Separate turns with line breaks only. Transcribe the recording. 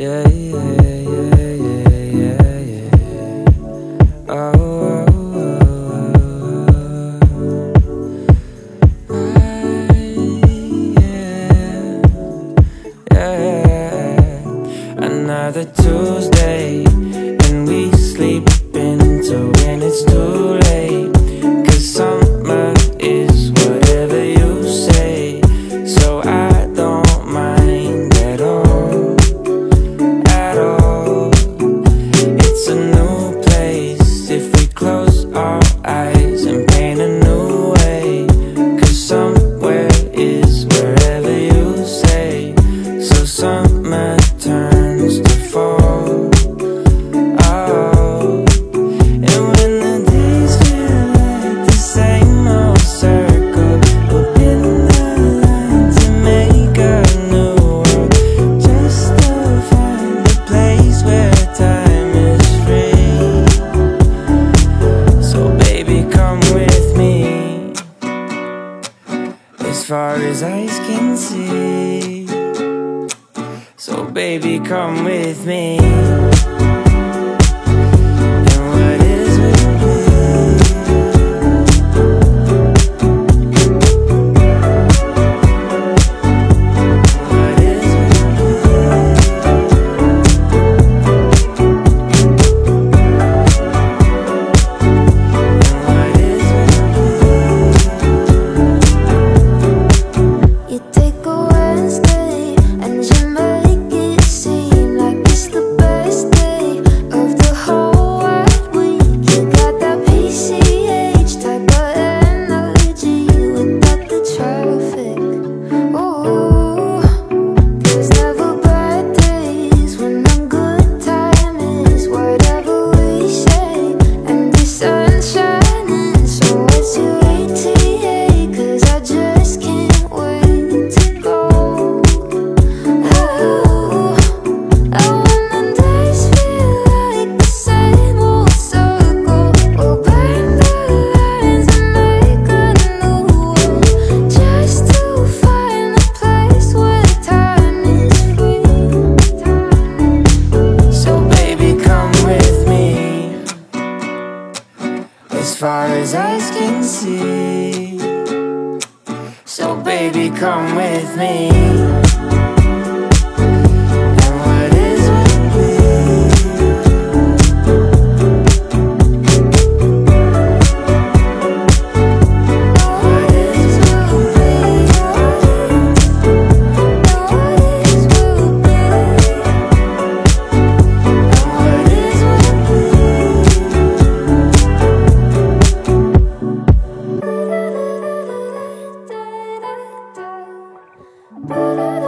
yeah, yeah, yeah, yeah, yeah, yeah. Oh, yeah, yeah. Another Tuesday. far as eyes can see. So baby, come with me. far as eyes can see. So, baby, come with me. But I